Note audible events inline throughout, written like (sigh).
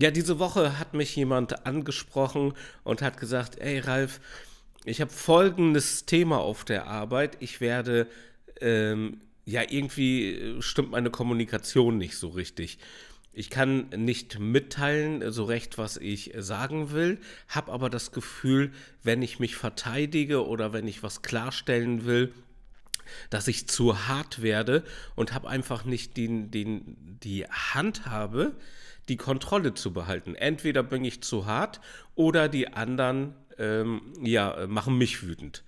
Ja, diese Woche hat mich jemand angesprochen und hat gesagt, ey Ralf, ich habe folgendes Thema auf der Arbeit. Ich werde, ähm, ja, irgendwie stimmt meine Kommunikation nicht so richtig. Ich kann nicht mitteilen so recht, was ich sagen will, habe aber das Gefühl, wenn ich mich verteidige oder wenn ich was klarstellen will, dass ich zu hart werde und habe einfach nicht den, den, die Handhabe, die Kontrolle zu behalten. Entweder bin ich zu hart oder die anderen ähm, ja, machen mich wütend.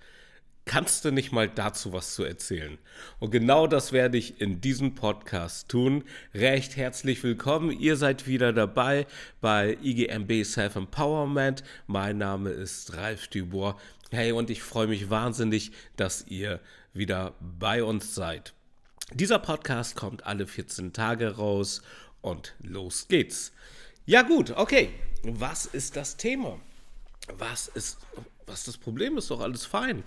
Kannst du nicht mal dazu was zu erzählen? Und genau das werde ich in diesem Podcast tun. Recht herzlich willkommen. Ihr seid wieder dabei bei IGMB Self Empowerment. Mein Name ist Ralf Dubois. Hey, und ich freue mich wahnsinnig, dass ihr wieder bei uns seid. Dieser Podcast kommt alle 14 Tage raus und los geht's. Ja gut, okay. Was ist das Thema? Was ist, was das Problem ist? Doch alles fein.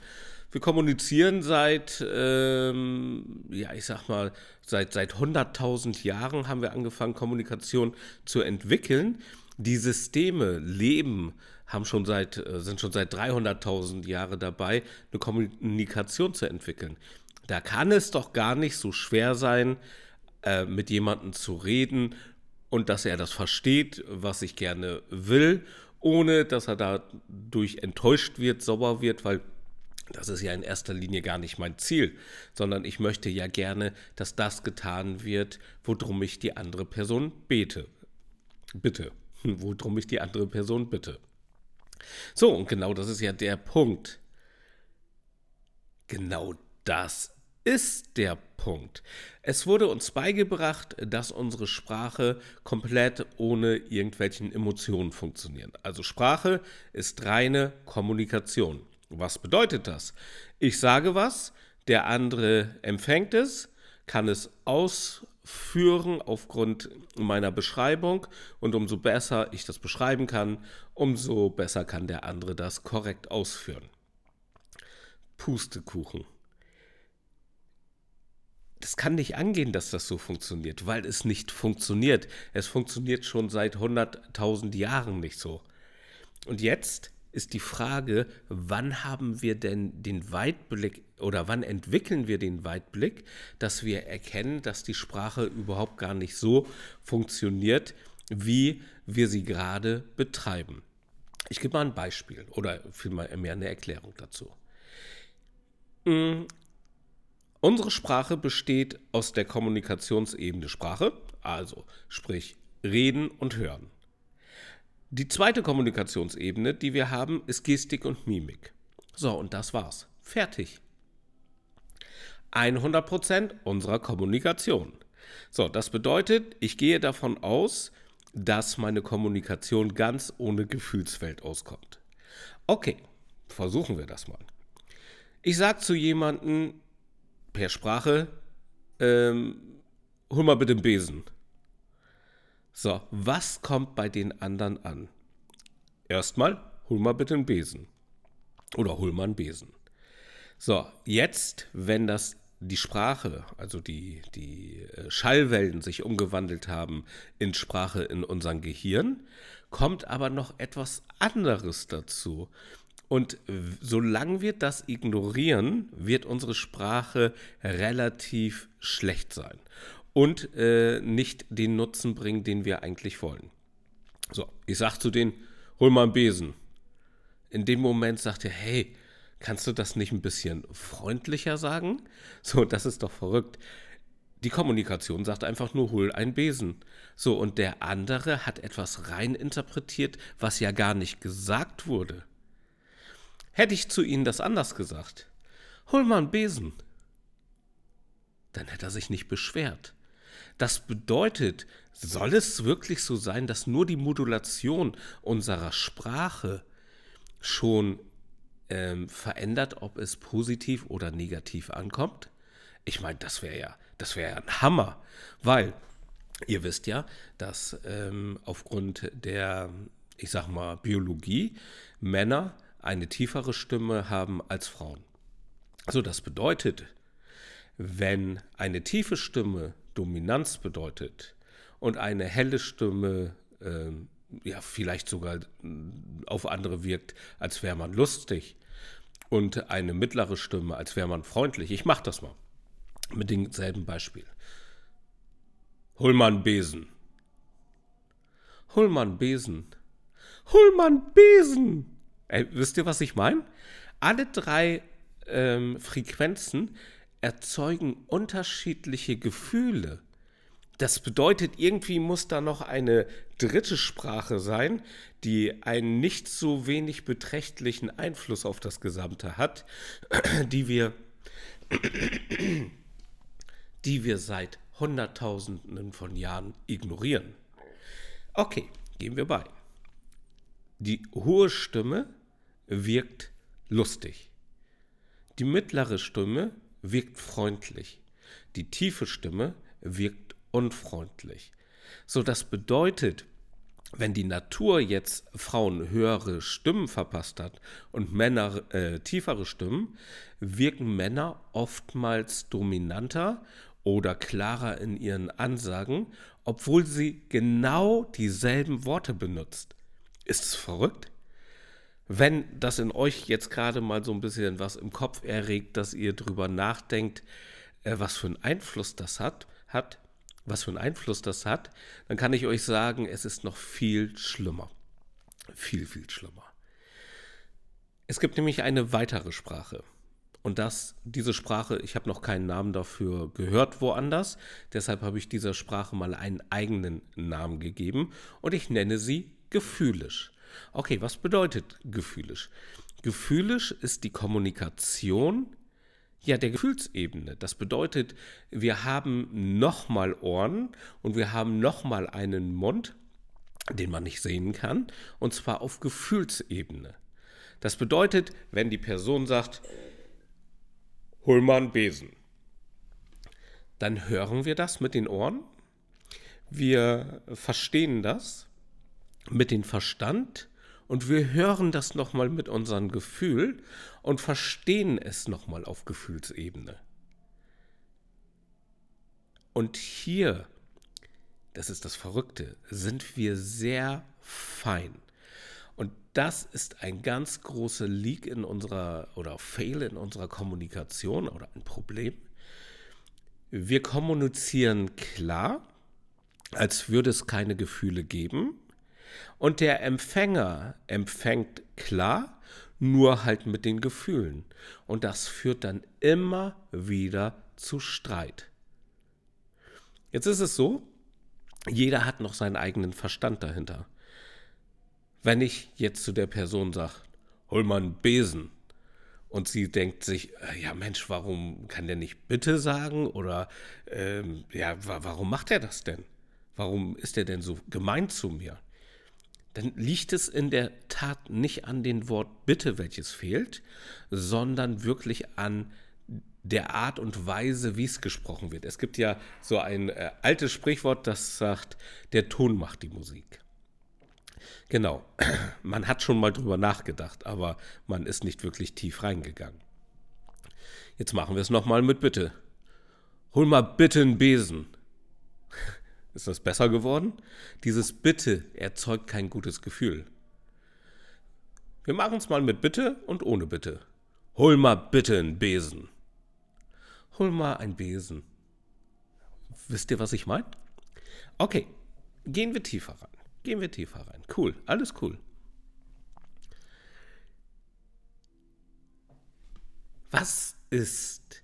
Wir kommunizieren seit, ähm, ja, ich sag mal, seit, seit 100.000 Jahren haben wir angefangen, Kommunikation zu entwickeln. Die Systeme leben, haben schon seit, äh, sind schon seit 300.000 Jahren dabei, eine Kommunikation zu entwickeln. Da kann es doch gar nicht so schwer sein, äh, mit jemandem zu reden und dass er das versteht, was ich gerne will, ohne dass er dadurch enttäuscht wird, sauer wird, weil das ist ja in erster Linie gar nicht mein Ziel, sondern ich möchte ja gerne, dass das getan wird, worum ich die andere Person bete. Bitte. (laughs) Worum ich die andere Person bitte. So, und genau das ist ja der Punkt. Genau das ist der Punkt. Es wurde uns beigebracht, dass unsere Sprache komplett ohne irgendwelchen Emotionen funktioniert. Also Sprache ist reine Kommunikation. Was bedeutet das? Ich sage was, der andere empfängt es, kann es ausführen aufgrund meiner Beschreibung und umso besser ich das beschreiben kann, umso besser kann der andere das korrekt ausführen. Pustekuchen das kann nicht angehen, dass das so funktioniert, weil es nicht funktioniert. Es funktioniert schon seit 100.000 Jahren nicht so. Und jetzt ist die Frage, wann haben wir denn den Weitblick oder wann entwickeln wir den Weitblick, dass wir erkennen, dass die Sprache überhaupt gar nicht so funktioniert, wie wir sie gerade betreiben. Ich gebe mal ein Beispiel oder vielmehr mehr eine Erklärung dazu. Unsere Sprache besteht aus der Kommunikationsebene Sprache, also sprich Reden und Hören. Die zweite Kommunikationsebene, die wir haben, ist Gestik und Mimik. So, und das war's. Fertig. 100% unserer Kommunikation. So, das bedeutet, ich gehe davon aus, dass meine Kommunikation ganz ohne Gefühlswelt auskommt. Okay, versuchen wir das mal. Ich sage zu jemandem, per Sprache, ähm, hol mal bitte den Besen. So, was kommt bei den anderen an? Erstmal, hol mal bitte einen Besen. Oder hol mal einen Besen. So, jetzt, wenn das die Sprache, also die, die äh, Schallwellen sich umgewandelt haben in Sprache in unserem Gehirn, kommt aber noch etwas anderes dazu. Und solange wir das ignorieren, wird unsere Sprache relativ schlecht sein und äh, nicht den Nutzen bringen, den wir eigentlich wollen. So, ich sage zu denen, hol mal einen Besen. In dem Moment sagt er, hey, kannst du das nicht ein bisschen freundlicher sagen? So, das ist doch verrückt. Die Kommunikation sagt einfach nur, hol einen Besen. So, und der andere hat etwas rein interpretiert, was ja gar nicht gesagt wurde. Hätte ich zu ihnen das anders gesagt, hol mal einen Besen, dann hätte er sich nicht beschwert. Das bedeutet, soll es wirklich so sein, dass nur die Modulation unserer Sprache schon ähm, verändert, ob es positiv oder negativ ankommt? Ich meine, das wäre ja, das wäre ja ein Hammer, weil ihr wisst ja, dass ähm, aufgrund der, ich sag mal, Biologie Männer eine tiefere Stimme haben als Frauen. So, das bedeutet, wenn eine tiefe Stimme Dominanz bedeutet und eine helle Stimme äh, ja, vielleicht sogar auf andere wirkt, als wäre man lustig. Und eine mittlere Stimme, als wäre man freundlich. Ich mache das mal. Mit demselben Beispiel. Hol mal Besen. Hol mal Besen. Hol mal Besen. Ey, wisst ihr, was ich meine? Alle drei ähm, Frequenzen erzeugen unterschiedliche Gefühle. Das bedeutet, irgendwie muss da noch eine dritte Sprache sein, die einen nicht so wenig beträchtlichen Einfluss auf das Gesamte hat, (clears throat) die wir, (clears throat) die wir seit Hunderttausenden von Jahren ignorieren. Okay, gehen wir bei. Die hohe Stimme wirkt lustig. Die mittlere Stimme wirkt freundlich. Die tiefe Stimme wirkt unfreundlich. So, das bedeutet, wenn die Natur jetzt Frauen höhere Stimmen verpasst hat und Männer äh, tiefere Stimmen, wirken Männer oftmals dominanter oder klarer in ihren Ansagen, obwohl sie genau dieselben Worte benutzt. Ist es verrückt? Wenn das in euch jetzt gerade mal so ein bisschen was im Kopf erregt, dass ihr drüber nachdenkt, äh, was für einen Einfluss das hat, hat, was für einen Einfluss das hat, dann kann ich euch sagen, es ist noch viel schlimmer. Viel, viel schlimmer. Es gibt nämlich eine weitere Sprache. Und das, diese Sprache, ich habe noch keinen Namen dafür gehört woanders, deshalb habe ich dieser Sprache mal einen eigenen Namen gegeben und ich nenne sie gefühlisch. Okay, was bedeutet gefühlisch? Gefühlisch ist die Kommunikation ja, der Gefühlsebene. Das bedeutet, wir haben nochmal Ohren und wir haben nochmal einen Mund, den man nicht sehen kann, und zwar auf Gefühlsebene. Das bedeutet, wenn die Person sagt, hol mal einen Besen, dann hören wir das mit den Ohren, wir verstehen das mit dem Verstand und wir hören das nochmal mit unserem Gefühl und verstehen es nochmal auf Gefühlsebene. Und hier, das ist das Verrückte, sind wir sehr fein. Und das ist ein ganz großer Leak in unserer oder Fail in unserer Kommunikation oder ein Problem. Wir kommunizieren klar, als würde es keine Gefühle geben. Und der Empfänger empfängt klar, nur halt mit den Gefühlen. Und das führt dann immer wieder zu Streit. Jetzt ist es so, jeder hat noch seinen eigenen Verstand dahinter. Wenn ich jetzt zu der Person sage, hol mal einen Besen, und sie denkt sich, äh, ja Mensch, warum kann der nicht bitte sagen? Oder ähm, ja, warum macht er das denn? Warum ist er denn so gemein zu mir? Dann liegt es in der Tat nicht an dem Wort Bitte, welches fehlt, sondern wirklich an der Art und Weise, wie es gesprochen wird. Es gibt ja so ein äh, altes Sprichwort, das sagt, der Ton macht die Musik. Genau, (clears throat) man hat schon mal drüber nachgedacht, aber man ist nicht wirklich tief reingegangen. Jetzt machen wir es nochmal mit Bitte. Hol mal bitte einen Besen. Ist das besser geworden? Dieses Bitte erzeugt kein gutes Gefühl. Wir machen es mal mit Bitte und ohne Bitte. Hol mal bitte einen Besen. Hol mal einen Besen. Wisst ihr, was ich meine? Okay, gehen wir tiefer rein. Gehen wir tiefer rein. Cool, alles cool. Was ist,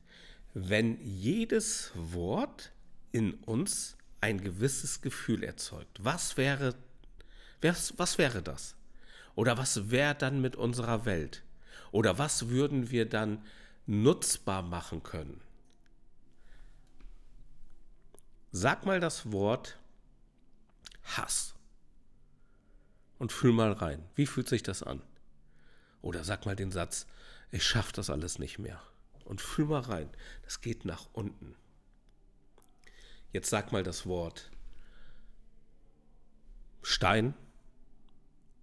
wenn jedes Wort in uns ein gewisses Gefühl erzeugt. Was wäre, was, was wäre das? Oder was wäre dann mit unserer Welt? Oder was würden wir dann nutzbar machen können? Sag mal das Wort Hass und fühl mal rein. Wie fühlt sich das an? Oder sag mal den Satz, ich schaffe das alles nicht mehr. Und fühl mal rein. Das geht nach unten. Jetzt sag mal das Wort Stein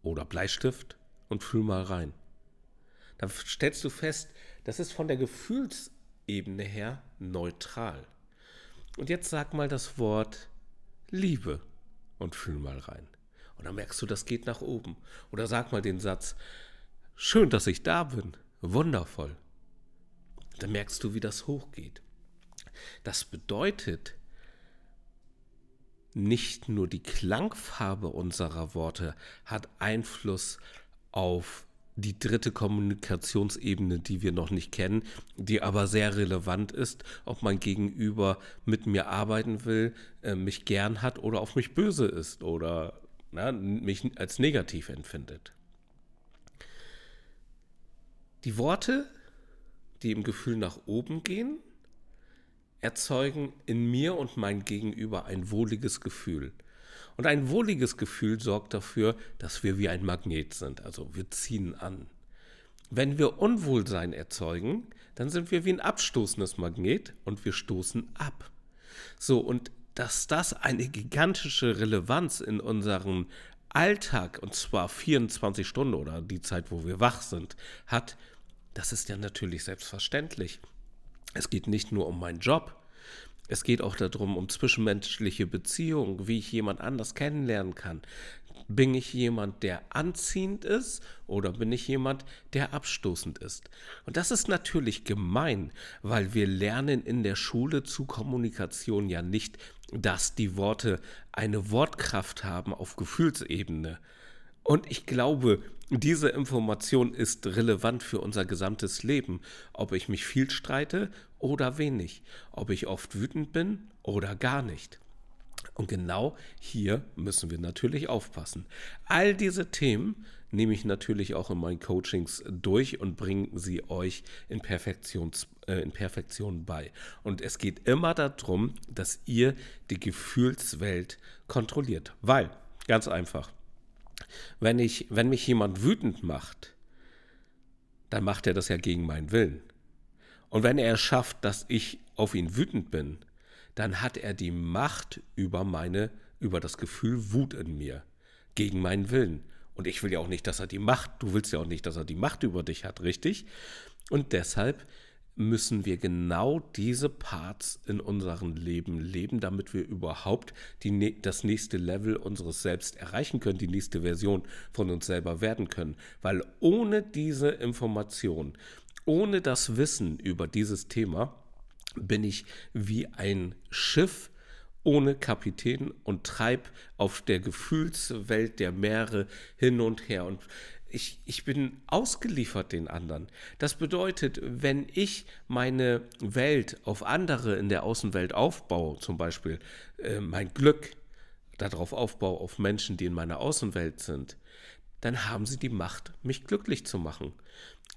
oder Bleistift und fühl mal rein. Dann stellst du fest, das ist von der Gefühlsebene her neutral. Und jetzt sag mal das Wort Liebe und fühl mal rein. Und dann merkst du, das geht nach oben. Oder sag mal den Satz, schön, dass ich da bin, wundervoll. Dann merkst du, wie das hochgeht. Das bedeutet, nicht nur die Klangfarbe unserer Worte hat Einfluss auf die dritte Kommunikationsebene, die wir noch nicht kennen, die aber sehr relevant ist, ob mein Gegenüber mit mir arbeiten will, äh, mich gern hat oder auf mich böse ist oder na, mich als negativ empfindet. Die Worte, die im Gefühl nach oben gehen, erzeugen in mir und mein Gegenüber ein wohliges Gefühl. Und ein wohliges Gefühl sorgt dafür, dass wir wie ein Magnet sind, also wir ziehen an. Wenn wir Unwohlsein erzeugen, dann sind wir wie ein abstoßendes Magnet und wir stoßen ab. So, und dass das eine gigantische Relevanz in unserem Alltag, und zwar 24 Stunden oder die Zeit, wo wir wach sind, hat, das ist ja natürlich selbstverständlich. Es geht nicht nur um meinen Job. Es geht auch darum, um zwischenmenschliche Beziehungen, wie ich jemand anders kennenlernen kann. Bin ich jemand, der anziehend ist oder bin ich jemand, der abstoßend ist? Und das ist natürlich gemein, weil wir lernen in der Schule zu Kommunikation ja nicht, dass die Worte eine Wortkraft haben auf Gefühlsebene. Und ich glaube, diese Information ist relevant für unser gesamtes Leben, ob ich mich viel streite oder wenig, ob ich oft wütend bin oder gar nicht. Und genau hier müssen wir natürlich aufpassen. All diese Themen nehme ich natürlich auch in meinen Coachings durch und bringe sie euch in, Perfektions, äh, in Perfektion bei. Und es geht immer darum, dass ihr die Gefühlswelt kontrolliert. Weil, ganz einfach, wenn, ich, wenn mich jemand wütend macht, dann macht er das ja gegen meinen Willen. Und wenn er schafft, dass ich auf ihn wütend bin, dann hat er die Macht über meine, über das Gefühl Wut in mir, gegen meinen Willen. Und ich will ja auch nicht, dass er die Macht, du willst ja auch nicht, dass er die Macht über dich hat, richtig? Und deshalb müssen wir genau diese Parts in unserem Leben leben, damit wir überhaupt die, das nächste Level unseres Selbst erreichen können, die nächste Version von uns selber werden können. Weil ohne diese Information, ohne das Wissen über dieses Thema, bin ich wie ein Schiff ohne Kapitän und treib auf der Gefühlswelt der Meere hin und her. Und ich, ich bin ausgeliefert den anderen. Das bedeutet, wenn ich meine Welt auf andere in der Außenwelt aufbaue, zum Beispiel äh, mein Glück darauf aufbaue, auf Menschen, die in meiner Außenwelt sind, dann haben sie die Macht, mich glücklich zu machen.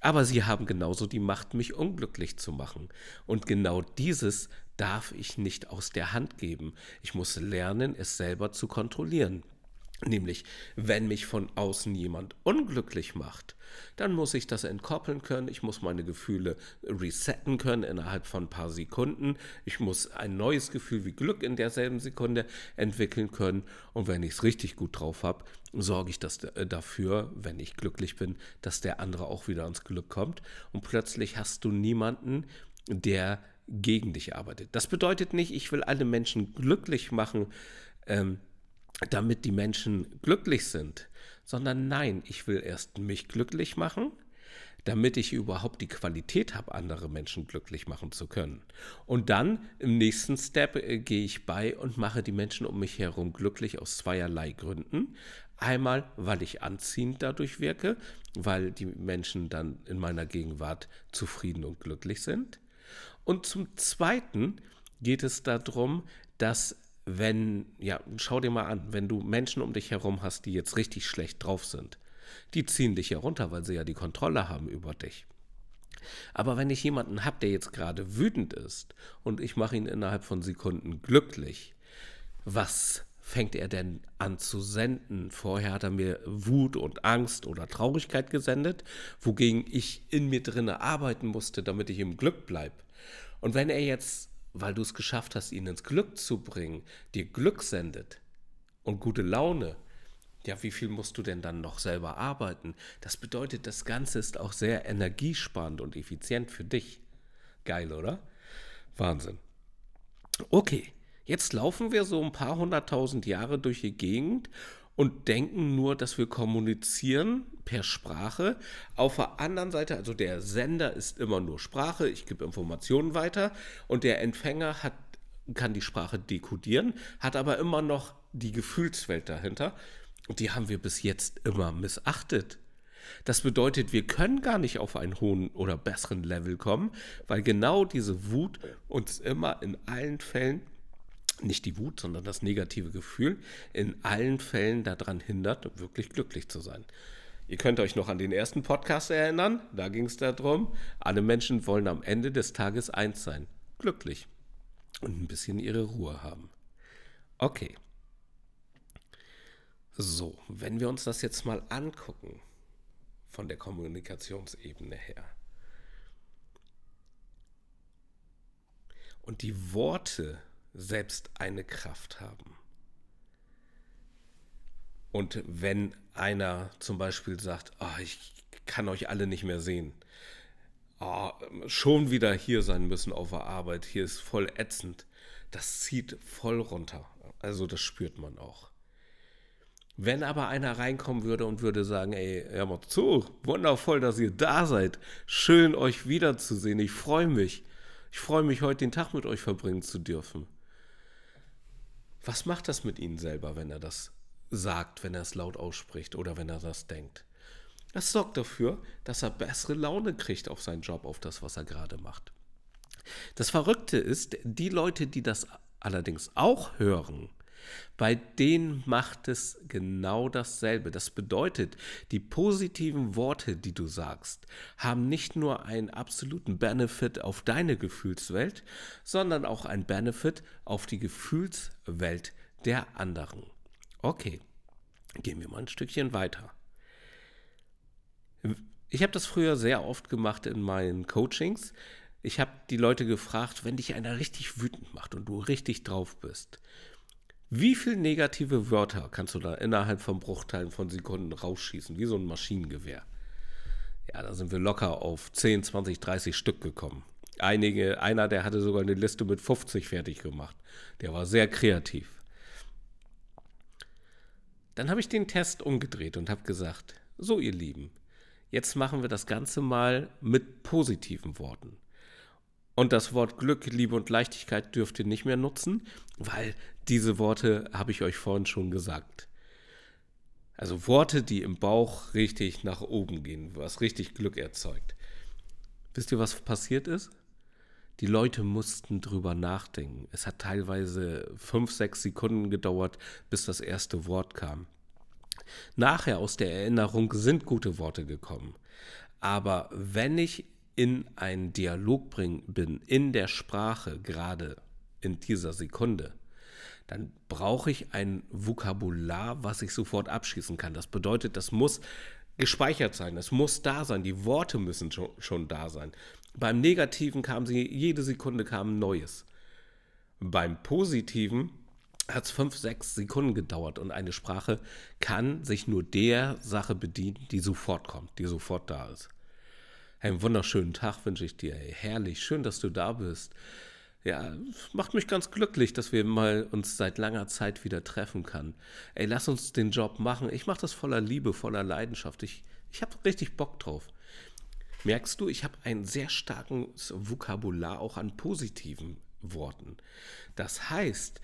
Aber sie haben genauso die Macht, mich unglücklich zu machen. Und genau dieses darf ich nicht aus der Hand geben. Ich muss lernen, es selber zu kontrollieren. Nämlich, wenn mich von außen jemand unglücklich macht, dann muss ich das entkoppeln können. Ich muss meine Gefühle resetten können innerhalb von ein paar Sekunden. Ich muss ein neues Gefühl wie Glück in derselben Sekunde entwickeln können. Und wenn ich es richtig gut drauf habe, sorge ich das äh, dafür, wenn ich glücklich bin, dass der andere auch wieder ans Glück kommt. Und plötzlich hast du niemanden, der gegen dich arbeitet. Das bedeutet nicht, ich will alle Menschen glücklich machen. Ähm, damit die Menschen glücklich sind, sondern nein, ich will erst mich glücklich machen, damit ich überhaupt die Qualität habe, andere Menschen glücklich machen zu können. Und dann im nächsten Step äh, gehe ich bei und mache die Menschen um mich herum glücklich aus zweierlei Gründen. Einmal, weil ich anziehend dadurch wirke, weil die Menschen dann in meiner Gegenwart zufrieden und glücklich sind. Und zum Zweiten geht es darum, dass wenn, ja, schau dir mal an, wenn du Menschen um dich herum hast, die jetzt richtig schlecht drauf sind, die ziehen dich herunter, weil sie ja die Kontrolle haben über dich. Aber wenn ich jemanden habe, der jetzt gerade wütend ist und ich mache ihn innerhalb von Sekunden glücklich, was fängt er denn an zu senden? Vorher hat er mir Wut und Angst oder Traurigkeit gesendet, wogegen ich in mir drinne arbeiten musste, damit ich im Glück bleibe. Und wenn er jetzt weil du es geschafft hast, ihn ins Glück zu bringen, dir Glück sendet und gute Laune, ja, wie viel musst du denn dann noch selber arbeiten? Das bedeutet, das Ganze ist auch sehr energiesparend und effizient für dich. Geil, oder? Wahnsinn. Okay, jetzt laufen wir so ein paar hunderttausend Jahre durch die Gegend und denken nur, dass wir kommunizieren per Sprache. Auf der anderen Seite, also der Sender ist immer nur Sprache, ich gebe Informationen weiter und der Empfänger hat, kann die Sprache dekodieren, hat aber immer noch die Gefühlswelt dahinter. Und die haben wir bis jetzt immer missachtet. Das bedeutet, wir können gar nicht auf einen hohen oder besseren Level kommen, weil genau diese Wut uns immer in allen Fällen nicht die Wut, sondern das negative Gefühl in allen Fällen daran hindert, wirklich glücklich zu sein. Ihr könnt euch noch an den ersten Podcast erinnern, da ging es darum, alle Menschen wollen am Ende des Tages eins sein, glücklich und ein bisschen ihre Ruhe haben. Okay. So, wenn wir uns das jetzt mal angucken, von der Kommunikationsebene her. Und die Worte selbst eine Kraft haben. Und wenn einer zum Beispiel sagt, oh, ich kann euch alle nicht mehr sehen, oh, schon wieder hier sein müssen auf der Arbeit, hier ist voll ätzend, das zieht voll runter. Also das spürt man auch. Wenn aber einer reinkommen würde und würde sagen, ey, hör mal zu, wundervoll, dass ihr da seid, schön euch wiederzusehen, ich freue mich, ich freue mich, heute den Tag mit euch verbringen zu dürfen. Was macht das mit Ihnen selber, wenn er das sagt, wenn er es laut ausspricht oder wenn er das denkt? Das sorgt dafür, dass er bessere Laune kriegt auf seinen Job, auf das, was er gerade macht. Das Verrückte ist, die Leute, die das allerdings auch hören, bei denen macht es genau dasselbe. Das bedeutet, die positiven Worte, die du sagst, haben nicht nur einen absoluten Benefit auf deine Gefühlswelt, sondern auch einen Benefit auf die Gefühlswelt der anderen. Okay, gehen wir mal ein Stückchen weiter. Ich habe das früher sehr oft gemacht in meinen Coachings. Ich habe die Leute gefragt, wenn dich einer richtig wütend macht und du richtig drauf bist, wie viele negative Wörter kannst du da innerhalb von Bruchteilen von Sekunden rausschießen, wie so ein Maschinengewehr? Ja, da sind wir locker auf 10, 20, 30 Stück gekommen. Einige, einer, der hatte sogar eine Liste mit 50 fertig gemacht. Der war sehr kreativ. Dann habe ich den Test umgedreht und habe gesagt, so ihr Lieben, jetzt machen wir das Ganze mal mit positiven Worten. Und das Wort Glück, Liebe und Leichtigkeit dürft ihr nicht mehr nutzen, weil diese Worte habe ich euch vorhin schon gesagt. Also Worte, die im Bauch richtig nach oben gehen, was richtig Glück erzeugt. Wisst ihr, was passiert ist? Die Leute mussten drüber nachdenken. Es hat teilweise fünf, sechs Sekunden gedauert, bis das erste Wort kam. Nachher aus der Erinnerung sind gute Worte gekommen. Aber wenn ich in einen Dialog bring, bin, in der Sprache, gerade in dieser Sekunde, dann brauche ich ein Vokabular, was ich sofort abschließen kann. Das bedeutet, das muss gespeichert sein, es muss da sein, die Worte müssen schon, schon da sein. Beim Negativen kam sie, jede Sekunde kam Neues. Beim Positiven hat es fünf, sechs Sekunden gedauert und eine Sprache kann sich nur der Sache bedienen, die sofort kommt, die sofort da ist. Einen wunderschönen Tag wünsche ich dir. Ey. Herrlich, schön, dass du da bist. Ja, macht mich ganz glücklich, dass wir mal uns seit langer Zeit wieder treffen können. Ey, lass uns den Job machen. Ich mache das voller Liebe, voller Leidenschaft. Ich, ich habe richtig Bock drauf. Merkst du, ich habe ein sehr starkes Vokabular auch an positiven Worten. Das heißt,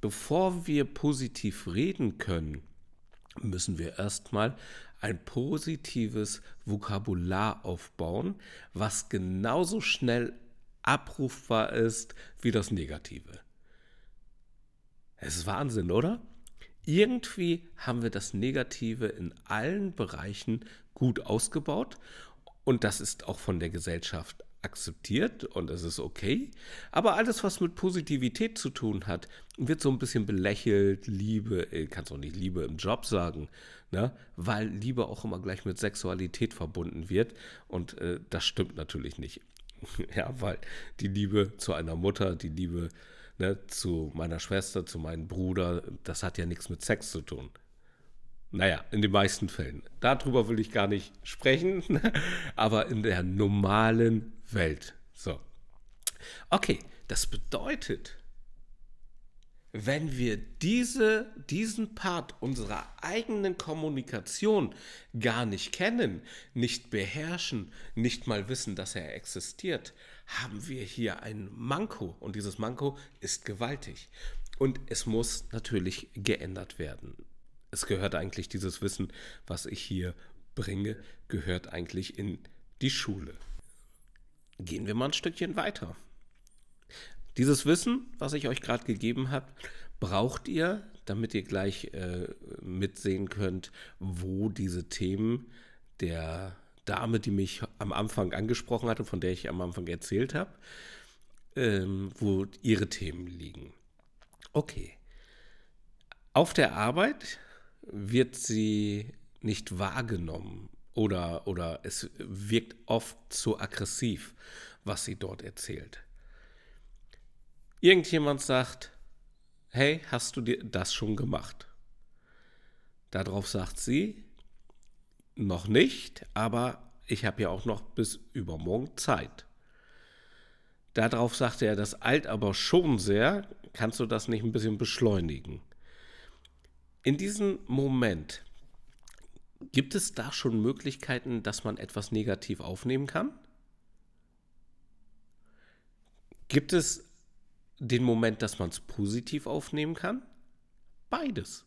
bevor wir positiv reden können, müssen wir erstmal ein positives Vokabular aufbauen, was genauso schnell abrufbar ist wie das Negative. Es ist Wahnsinn, oder? Irgendwie haben wir das Negative in allen Bereichen gut ausgebaut und das ist auch von der Gesellschaft akzeptiert und es ist okay. Aber alles, was mit Positivität zu tun hat, wird so ein bisschen belächelt. Liebe, äh, kannst auch nicht Liebe im Job sagen, ne? weil Liebe auch immer gleich mit Sexualität verbunden wird und äh, das stimmt natürlich nicht. (laughs) ja, weil die Liebe zu einer Mutter, die Liebe ne, zu meiner Schwester, zu meinem Bruder, das hat ja nichts mit Sex zu tun. Naja, in den meisten Fällen. Darüber will ich gar nicht sprechen, (laughs) aber in der normalen Welt. So. Okay, das bedeutet, wenn wir diese, diesen Part unserer eigenen Kommunikation gar nicht kennen, nicht beherrschen, nicht mal wissen, dass er existiert, haben wir hier ein Manko. Und dieses Manko ist gewaltig. Und es muss natürlich geändert werden. Es gehört eigentlich, dieses Wissen, was ich hier bringe, gehört eigentlich in die Schule. Gehen wir mal ein Stückchen weiter. Dieses Wissen, was ich euch gerade gegeben habe, braucht ihr, damit ihr gleich äh, mitsehen könnt, wo diese Themen der Dame, die mich am Anfang angesprochen hatte, von der ich am Anfang erzählt habe, ähm, wo ihre Themen liegen. Okay. Auf der Arbeit wird sie nicht wahrgenommen oder, oder es wirkt oft zu aggressiv, was sie dort erzählt. Irgendjemand sagt, hey, hast du dir das schon gemacht? Darauf sagt sie, noch nicht, aber ich habe ja auch noch bis übermorgen Zeit. Darauf sagte er, das eilt aber schon sehr, kannst du das nicht ein bisschen beschleunigen? In diesem Moment, gibt es da schon Möglichkeiten, dass man etwas negativ aufnehmen kann? Gibt es den Moment, dass man es positiv aufnehmen kann? Beides.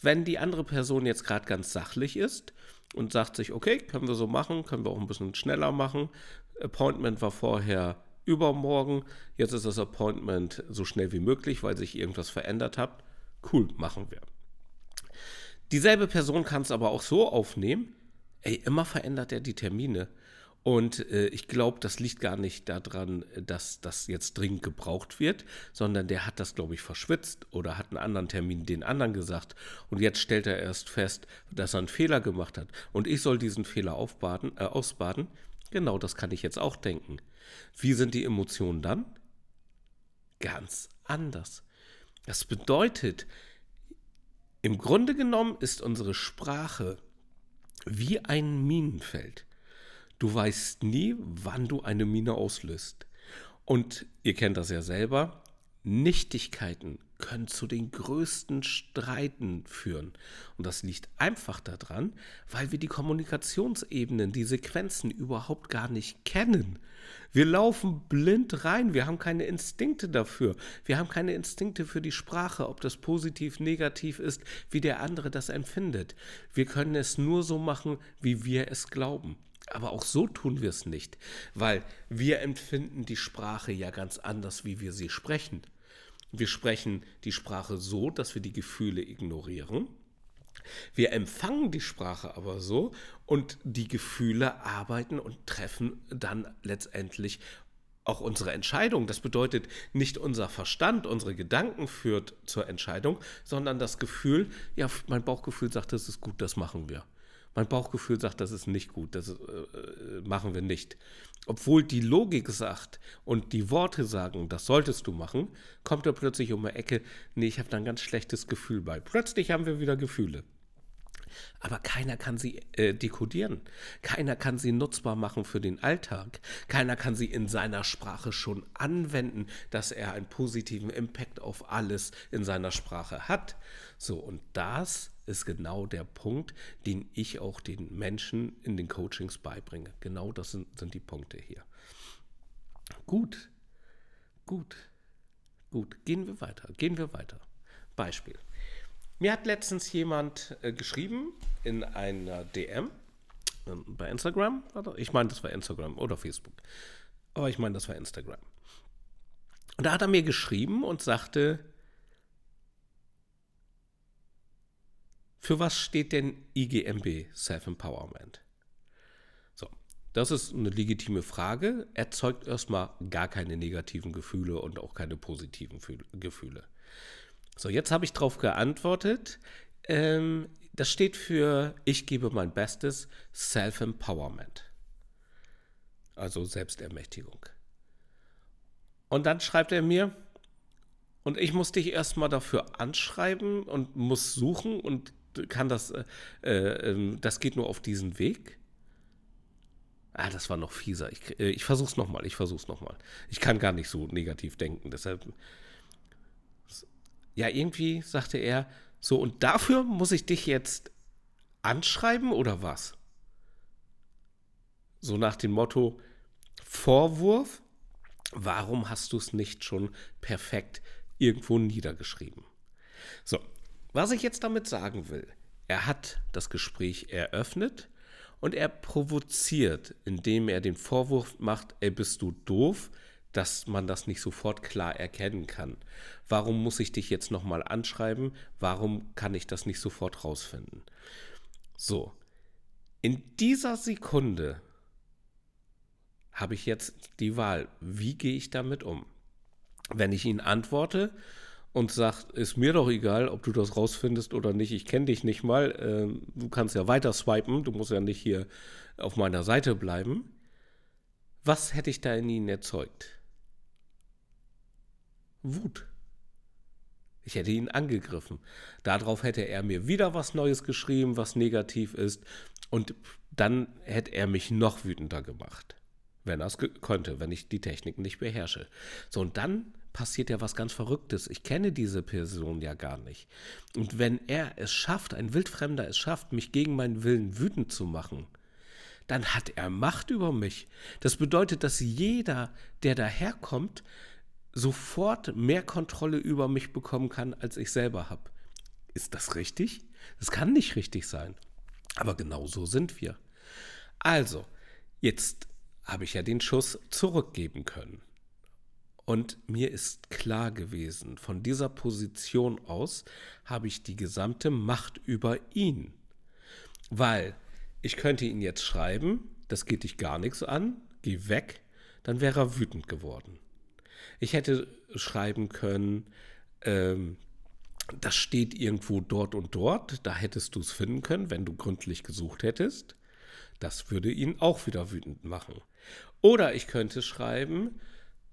Wenn die andere Person jetzt gerade ganz sachlich ist und sagt sich, okay, können wir so machen, können wir auch ein bisschen schneller machen. Appointment war vorher übermorgen, jetzt ist das Appointment so schnell wie möglich, weil sich irgendwas verändert hat. Cool, machen wir. Dieselbe Person kann es aber auch so aufnehmen, ey, immer verändert er die Termine. Und äh, ich glaube, das liegt gar nicht daran, dass das jetzt dringend gebraucht wird, sondern der hat das, glaube ich, verschwitzt oder hat einen anderen Termin den anderen gesagt. Und jetzt stellt er erst fest, dass er einen Fehler gemacht hat. Und ich soll diesen Fehler aufbaden, äh, ausbaden. Genau, das kann ich jetzt auch denken. Wie sind die Emotionen dann? Ganz anders. Das bedeutet, im Grunde genommen ist unsere Sprache wie ein Minenfeld. Du weißt nie, wann du eine Mine auslöst. Und ihr kennt das ja selber, Nichtigkeiten können zu den größten Streiten führen. Und das liegt einfach daran, weil wir die Kommunikationsebenen, die Sequenzen überhaupt gar nicht kennen. Wir laufen blind rein, wir haben keine Instinkte dafür. Wir haben keine Instinkte für die Sprache, ob das positiv, negativ ist, wie der andere das empfindet. Wir können es nur so machen, wie wir es glauben. Aber auch so tun wir es nicht, weil wir empfinden die Sprache ja ganz anders, wie wir sie sprechen. Wir sprechen die Sprache so, dass wir die Gefühle ignorieren. Wir empfangen die Sprache aber so und die Gefühle arbeiten und treffen dann letztendlich auch unsere Entscheidung. Das bedeutet, nicht unser Verstand, unsere Gedanken führt zur Entscheidung, sondern das Gefühl, ja, mein Bauchgefühl sagt, das ist gut, das machen wir. Mein Bauchgefühl sagt, das ist nicht gut, das äh, äh, machen wir nicht. Obwohl die Logik sagt und die Worte sagen, das solltest du machen, kommt er plötzlich um die Ecke, nee, ich habe da ein ganz schlechtes Gefühl bei. Plötzlich haben wir wieder Gefühle. Aber keiner kann sie äh, dekodieren. Keiner kann sie nutzbar machen für den Alltag. Keiner kann sie in seiner Sprache schon anwenden, dass er einen positiven Impact auf alles in seiner Sprache hat. So, und das ist genau der Punkt, den ich auch den Menschen in den Coachings beibringe. Genau das sind, sind die Punkte hier. Gut, gut, gut. Gehen wir weiter, gehen wir weiter. Beispiel. Mir hat letztens jemand äh, geschrieben in einer DM äh, bei Instagram. Ich meine, das war Instagram oder Facebook. Aber ich meine, das war Instagram. Und da hat er mir geschrieben und sagte, für was steht denn IGMB, Self-Empowerment? So, das ist eine legitime Frage. Erzeugt erstmal gar keine negativen Gefühle und auch keine positiven Gefühle. So, jetzt habe ich darauf geantwortet. Ähm, das steht für Ich gebe mein Bestes, Self-Empowerment. Also Selbstermächtigung. Und dann schreibt er mir, und ich muss dich erstmal dafür anschreiben und muss suchen und kann das, äh, äh, das geht nur auf diesen Weg. Ah, das war noch fieser. Ich, äh, ich versuch's nochmal, ich versuch's nochmal. Ich kann gar nicht so negativ denken, deshalb ja, irgendwie sagte er, so, und dafür muss ich dich jetzt anschreiben oder was? So nach dem Motto, Vorwurf, warum hast du es nicht schon perfekt irgendwo niedergeschrieben? So, was ich jetzt damit sagen will, er hat das Gespräch eröffnet und er provoziert, indem er den Vorwurf macht, ey, bist du doof, dass man das nicht sofort klar erkennen kann. Warum muss ich dich jetzt nochmal anschreiben? Warum kann ich das nicht sofort rausfinden? So, in dieser Sekunde habe ich jetzt die Wahl, wie gehe ich damit um? Wenn ich ihn antworte und sage, ist mir doch egal, ob du das rausfindest oder nicht, ich kenne dich nicht mal, äh, du kannst ja weiter swipen, du musst ja nicht hier auf meiner Seite bleiben. Was hätte ich da in ihn erzeugt? Wut. Ich hätte ihn angegriffen. Darauf hätte er mir wieder was Neues geschrieben, was negativ ist. Und dann hätte er mich noch wütender gemacht wenn er es könnte, wenn ich die Technik nicht beherrsche. So, und dann passiert ja was ganz Verrücktes. Ich kenne diese Person ja gar nicht. Und wenn er es schafft, ein Wildfremder es schafft, mich gegen meinen Willen wütend zu machen, dann hat er Macht über mich. Das bedeutet, dass jeder, der daherkommt, sofort mehr Kontrolle über mich bekommen kann, als ich selber habe. Ist das richtig? Das kann nicht richtig sein. Aber genau so sind wir. Also, jetzt habe ich ja den Schuss zurückgeben können. Und mir ist klar gewesen, von dieser Position aus habe ich die gesamte Macht über ihn. Weil ich könnte ihn jetzt schreiben, das geht dich gar nichts an, geh weg, dann wäre er wütend geworden. Ich hätte schreiben können, ähm, das steht irgendwo dort und dort, da hättest du es finden können, wenn du gründlich gesucht hättest. Das würde ihn auch wieder wütend machen. Oder ich könnte schreiben,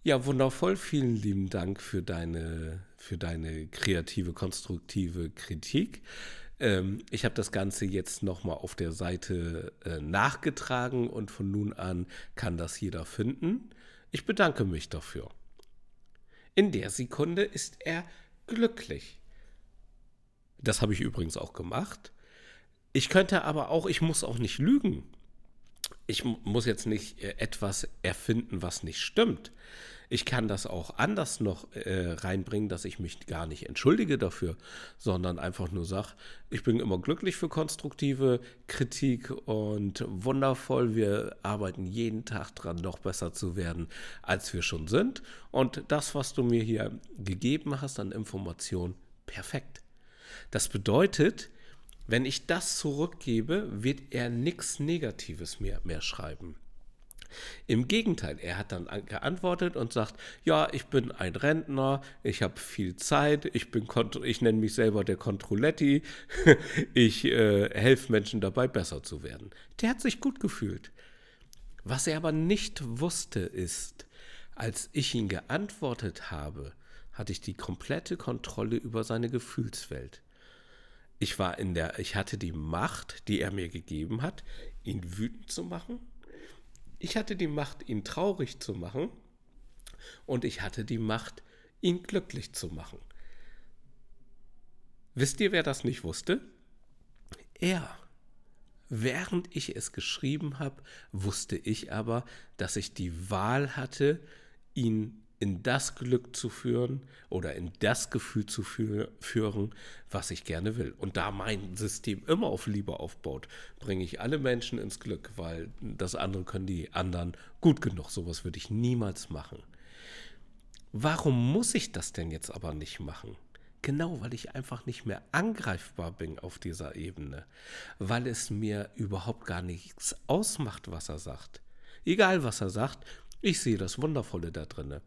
ja, wundervoll, vielen lieben Dank für deine, für deine kreative, konstruktive Kritik. Ähm, ich habe das Ganze jetzt nochmal auf der Seite äh, nachgetragen und von nun an kann das jeder finden. Ich bedanke mich dafür. In der Sekunde ist er glücklich. Das habe ich übrigens auch gemacht. Ich könnte aber auch, ich muss auch nicht lügen ich muss jetzt nicht äh, etwas erfinden, was nicht stimmt. Ich kann das auch anders noch äh, reinbringen, dass ich mich gar nicht entschuldige dafür, sondern einfach nur sage, ich bin immer glücklich für konstruktive Kritik und wundervoll, wir arbeiten jeden Tag dran, noch besser zu werden, als wir schon sind. Und das, was du mir hier gegeben hast an Informationen, perfekt. Das bedeutet, wenn ich das zurückgebe, wird er nichts Negatives mehr, mehr schreiben. Im Gegenteil, er hat dann geantwortet und sagt, ja, ich bin ein Rentner, ich habe viel Zeit, ich, ich nenne mich selber der Controletti, (laughs) ich äh, helfe Menschen dabei, besser zu werden. Der hat sich gut gefühlt. Was er aber nicht wusste ist, als ich ihn geantwortet habe, hatte ich die komplette Kontrolle über seine Gefühlswelt ich war in der, ich hatte die Macht, die er mir gegeben hat, ihn wütend zu machen. Ich hatte die Macht, ihn traurig zu machen. Und ich hatte die Macht, ihn glücklich zu machen. Wisst ihr, wer das nicht wusste? Er. Während ich es geschrieben habe, wusste ich aber, dass ich die Wahl hatte, ihn in das Glück zu führen oder in das Gefühl zu führen, was ich gerne will. Und da mein System immer auf Liebe aufbaut, bringe ich alle Menschen ins Glück, weil das andere können die anderen gut genug. Sowas würde ich niemals machen. Warum muss ich das denn jetzt aber nicht machen? Genau, weil ich einfach nicht mehr angreifbar bin auf dieser Ebene, weil es mir überhaupt gar nichts ausmacht, was er sagt. Egal, was er sagt, ich sehe das Wundervolle da drinne.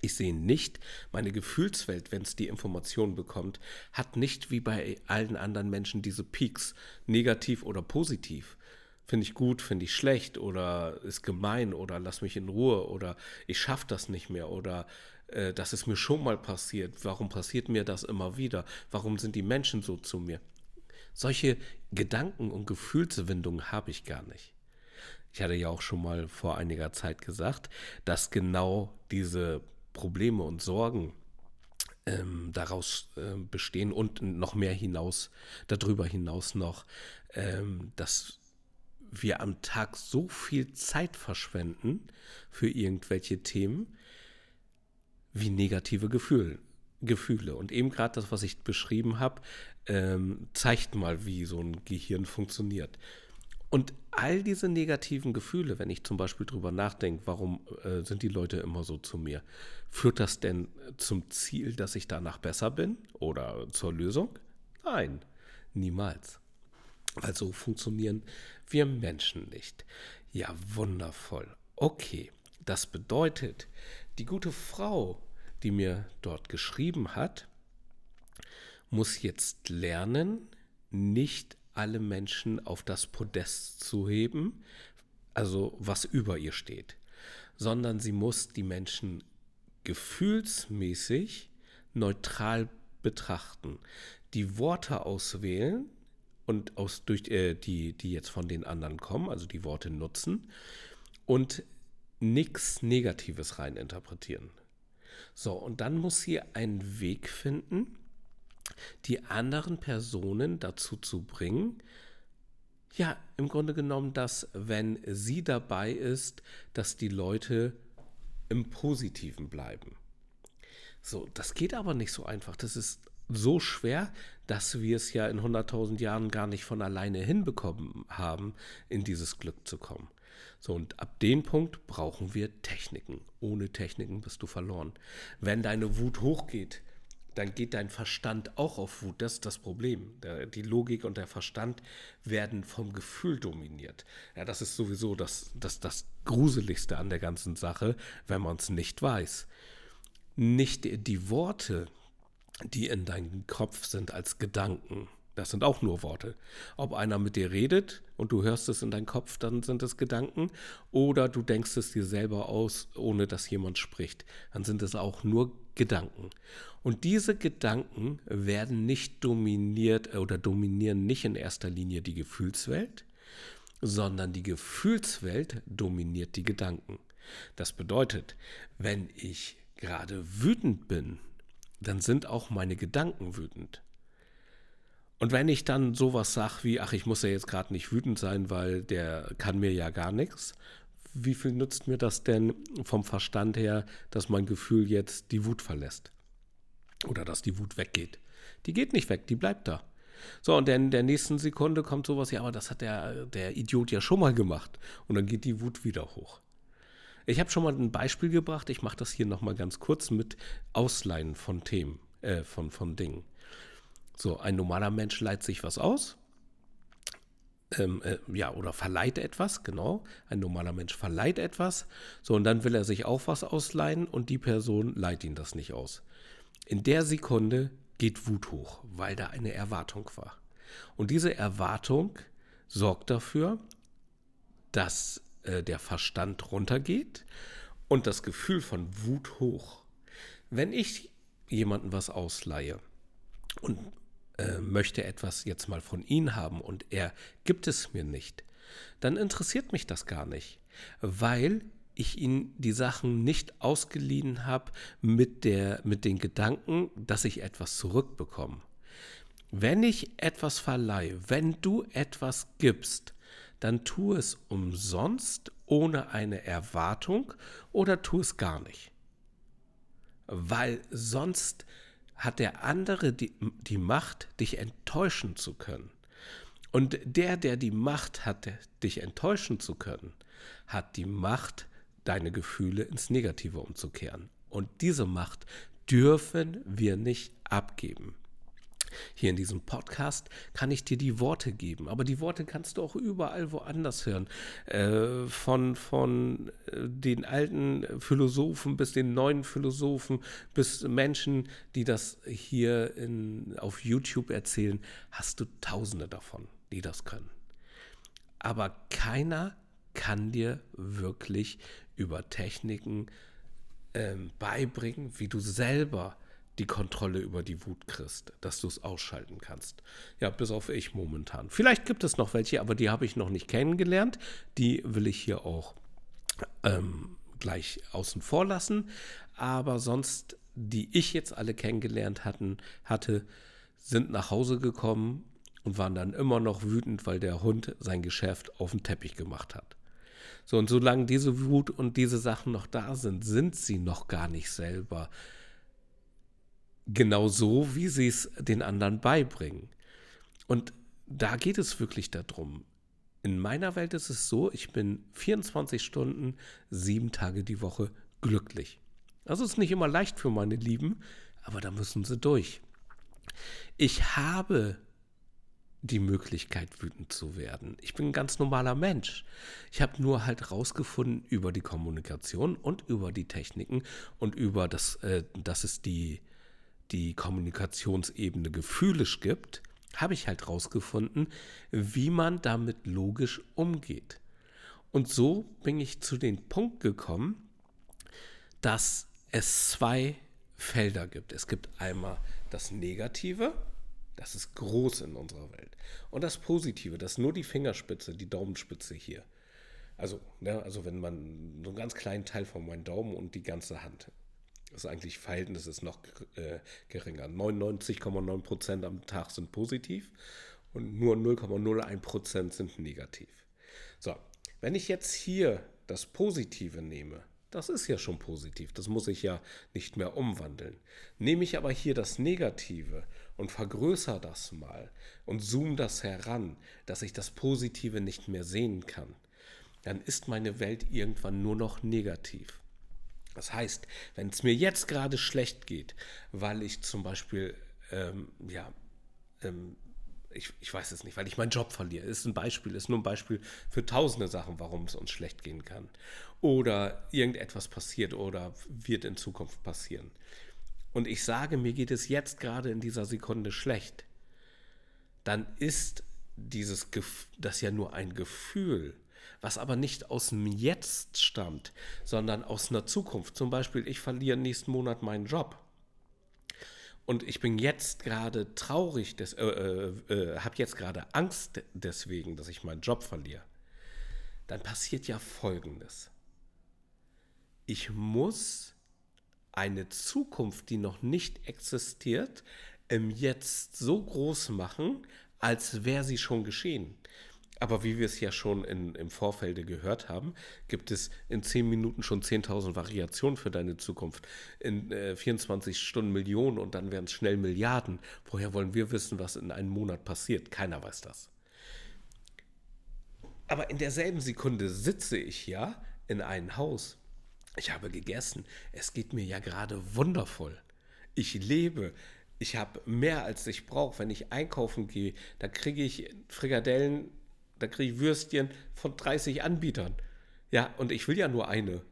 Ich sehe nicht, meine Gefühlswelt, wenn es die Information bekommt, hat nicht wie bei allen anderen Menschen diese Peaks, negativ oder positiv. Finde ich gut, finde ich schlecht oder ist gemein oder lass mich in Ruhe oder ich schaffe das nicht mehr oder äh, das ist mir schon mal passiert. Warum passiert mir das immer wieder? Warum sind die Menschen so zu mir? Solche Gedanken und Gefühlswindungen habe ich gar nicht. Ich hatte ja auch schon mal vor einiger Zeit gesagt, dass genau diese Probleme und Sorgen ähm, daraus äh, bestehen und noch mehr hinaus, darüber hinaus noch, ähm, dass wir am Tag so viel Zeit verschwenden für irgendwelche Themen wie negative Gefühle. Gefühle. Und eben gerade das, was ich beschrieben habe, ähm, zeigt mal, wie so ein Gehirn funktioniert. Und all diese negativen Gefühle, wenn ich zum Beispiel drüber nachdenke, warum äh, sind die Leute immer so zu mir? Führt das denn zum Ziel, dass ich danach besser bin oder zur Lösung? Nein, niemals. Weil so funktionieren wir Menschen nicht. Ja, wundervoll. Okay, das bedeutet, die gute Frau, die mir dort geschrieben hat, muss jetzt lernen, nicht alle Menschen auf das Podest zu heben, also was über ihr steht, sondern sie muss die Menschen gefühlsmäßig neutral betrachten, die Worte auswählen und aus durch äh, die die jetzt von den anderen kommen, also die Worte nutzen und nichts Negatives reininterpretieren. So, und dann muss sie einen Weg finden, die anderen Personen dazu zu bringen, ja, im Grunde genommen, dass wenn sie dabei ist, dass die Leute im Positiven bleiben. So, das geht aber nicht so einfach. Das ist so schwer, dass wir es ja in 100.000 Jahren gar nicht von alleine hinbekommen haben, in dieses Glück zu kommen. So, und ab dem Punkt brauchen wir Techniken. Ohne Techniken bist du verloren. Wenn deine Wut hochgeht, dann geht dein Verstand auch auf Wut. Das ist das Problem. Die Logik und der Verstand werden vom Gefühl dominiert. Ja, das ist sowieso das, das, das Gruseligste an der ganzen Sache, wenn man es nicht weiß. Nicht die Worte, die in deinem Kopf sind als Gedanken, das sind auch nur Worte. Ob einer mit dir redet und du hörst es in deinem Kopf, dann sind es Gedanken. Oder du denkst es dir selber aus, ohne dass jemand spricht. Dann sind es auch nur Gedanken. Und diese Gedanken werden nicht dominiert oder dominieren nicht in erster Linie die Gefühlswelt, sondern die Gefühlswelt dominiert die Gedanken. Das bedeutet, wenn ich gerade wütend bin, dann sind auch meine Gedanken wütend. Und wenn ich dann sowas sage wie, ach, ich muss ja jetzt gerade nicht wütend sein, weil der kann mir ja gar nichts, wie viel nützt mir das denn vom Verstand her, dass mein Gefühl jetzt die Wut verlässt? Oder dass die Wut weggeht? Die geht nicht weg, die bleibt da. So, und in der nächsten Sekunde kommt sowas, ja, aber das hat der, der Idiot ja schon mal gemacht. Und dann geht die Wut wieder hoch. Ich habe schon mal ein Beispiel gebracht, ich mache das hier nochmal ganz kurz mit Ausleihen von Themen, äh, von, von Dingen. So, ein normaler Mensch leiht sich was aus. Ähm, äh, ja, oder verleiht etwas, genau. Ein normaler Mensch verleiht etwas. So, und dann will er sich auch was ausleihen und die Person leiht ihn das nicht aus. In der Sekunde geht Wut hoch, weil da eine Erwartung war. Und diese Erwartung sorgt dafür, dass äh, der Verstand runtergeht und das Gefühl von Wut hoch. Wenn ich jemanden was ausleihe und äh, möchte etwas jetzt mal von ihm haben und er gibt es mir nicht, dann interessiert mich das gar nicht, weil ich ihm die Sachen nicht ausgeliehen habe mit, der, mit den Gedanken, dass ich etwas zurückbekomme. Wenn ich etwas verleihe, wenn du etwas gibst, dann tu es umsonst ohne eine Erwartung oder tu es gar nicht. Weil sonst hat der andere die, die Macht, dich enttäuschen zu können. Und der, der die Macht hat, dich enttäuschen zu können, hat die Macht, deine Gefühle ins Negative umzukehren. Und diese Macht dürfen wir nicht abgeben. Hier in diesem Podcast kann ich dir die Worte geben, aber die Worte kannst du auch überall woanders hören. Äh, von, von äh, den alten Philosophen bis den neuen Philosophen, bis Menschen, die das hier in, auf YouTube erzählen, hast du tausende davon, die das können. Aber keiner kann dir wirklich über Techniken ähm, beibringen, wie du selber die Kontrolle über die Wut kriegst, dass du es ausschalten kannst. Ja, bis auf ich momentan. Vielleicht gibt es noch welche, aber die habe ich noch nicht kennengelernt. Die will ich hier auch ähm, gleich außen vor lassen. Aber sonst die ich jetzt alle kennengelernt hatten, hatte, sind nach Hause gekommen und waren dann immer noch wütend, weil der Hund sein Geschäft auf dem Teppich gemacht hat. So, und solange diese Wut und diese Sachen noch da sind, sind sie noch gar nicht selber genau so, wie sie es den anderen beibringen. Und da geht es wirklich darum. In meiner Welt ist es so, ich bin 24 Stunden, sieben Tage die Woche glücklich. Das ist nicht immer leicht für meine Lieben, aber da müssen sie durch. Ich habe die Möglichkeit, wütend zu werden. Ich bin ein ganz normaler Mensch. Ich habe nur halt rausgefunden über die Kommunikation und über die Techniken und über das, äh, dass es die, die Kommunikationsebene gefühlisch gibt, habe ich halt rausgefunden, wie man damit logisch umgeht. Und so bin ich zu dem Punkt gekommen, dass es zwei Felder gibt. Es gibt einmal das Negative, das ist groß in unserer Welt, und das Positive, das ist nur die Fingerspitze, die Daumenspitze hier. Also, ne, also wenn man so einen ganz kleinen Teil von meinem Daumen und die ganze Hand. Das ist eigentlich Verhältnis ist noch äh, geringer. 99,9 Prozent am Tag sind positiv und nur 0,01 Prozent sind negativ. So, wenn ich jetzt hier das Positive nehme, das ist ja schon positiv, das muss ich ja nicht mehr umwandeln. Nehme ich aber hier das Negative und vergrößere das mal und zoome das heran, dass ich das Positive nicht mehr sehen kann, dann ist meine Welt irgendwann nur noch negativ. Das heißt, wenn es mir jetzt gerade schlecht geht, weil ich zum Beispiel, ähm, ja, ähm, ich, ich weiß es nicht, weil ich meinen Job verliere. Ist ein Beispiel, ist nur ein Beispiel für tausende Sachen, warum es uns schlecht gehen kann. Oder irgendetwas passiert oder wird in Zukunft passieren. Und ich sage, mir geht es jetzt gerade in dieser Sekunde schlecht. Dann ist dieses das ja nur ein Gefühl, was aber nicht aus dem Jetzt stammt, sondern aus einer Zukunft. Zum Beispiel, ich verliere nächsten Monat meinen Job und ich bin jetzt gerade traurig, äh, äh, äh, habe jetzt gerade Angst deswegen, dass ich meinen Job verliere, dann passiert ja Folgendes. Ich muss eine Zukunft, die noch nicht existiert, im Jetzt so groß machen, als wäre sie schon geschehen. Aber wie wir es ja schon in, im Vorfeld gehört haben, gibt es in 10 Minuten schon 10.000 Variationen für deine Zukunft. In äh, 24 Stunden Millionen und dann werden es schnell Milliarden. Woher wollen wir wissen, was in einem Monat passiert? Keiner weiß das. Aber in derselben Sekunde sitze ich ja in einem Haus. Ich habe gegessen. Es geht mir ja gerade wundervoll. Ich lebe. Ich habe mehr, als ich brauche. Wenn ich einkaufen gehe, da kriege ich Frikadellen da kriege ich Würstchen von 30 Anbietern. Ja, und ich will ja nur eine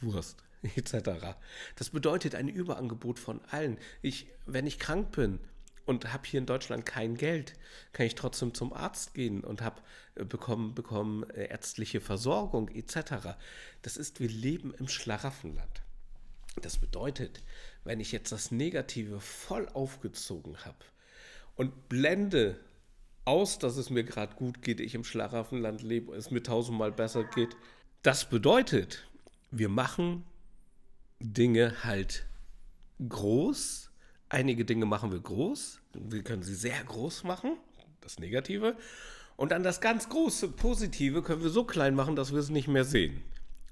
Wurst, (laughs) etc. Das bedeutet ein Überangebot von allen. Ich, wenn ich krank bin und habe hier in Deutschland kein Geld, kann ich trotzdem zum Arzt gehen und habe äh, bekommen, bekommen äh, ärztliche Versorgung etc. Das ist, wir leben im Schlaraffenland. Das bedeutet, wenn ich jetzt das Negative voll aufgezogen habe und blende aus, dass es mir gerade gut geht, ich im Schlaraffenland lebe, es mir tausendmal besser geht. Das bedeutet, wir machen Dinge halt groß. Einige Dinge machen wir groß. Wir können sie sehr groß machen, das Negative. Und dann das ganz große Positive können wir so klein machen, dass wir es nicht mehr sehen.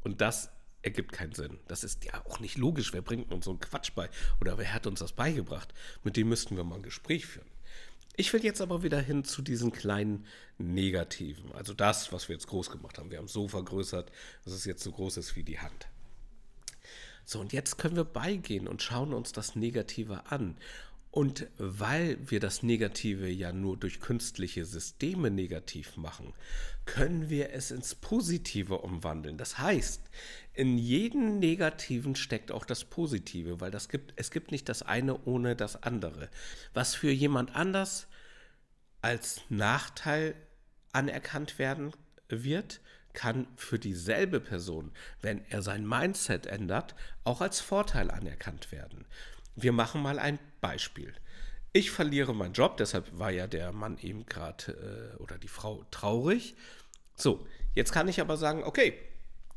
Und das ergibt keinen Sinn. Das ist ja auch nicht logisch. Wer bringt uns so einen Quatsch bei? Oder wer hat uns das beigebracht? Mit dem müssten wir mal ein Gespräch führen. Ich will jetzt aber wieder hin zu diesen kleinen Negativen. Also das, was wir jetzt groß gemacht haben. Wir haben es so vergrößert, dass es jetzt so groß ist wie die Hand. So, und jetzt können wir beigehen und schauen uns das Negative an. Und weil wir das Negative ja nur durch künstliche Systeme negativ machen, können wir es ins Positive umwandeln. Das heißt, in jedem Negativen steckt auch das Positive, weil das gibt, es gibt nicht das eine ohne das andere. Was für jemand anders als Nachteil anerkannt werden wird, kann für dieselbe Person, wenn er sein Mindset ändert, auch als Vorteil anerkannt werden. Wir machen mal ein Beispiel. Ich verliere meinen Job, deshalb war ja der Mann eben gerade äh, oder die Frau traurig. So, jetzt kann ich aber sagen, okay,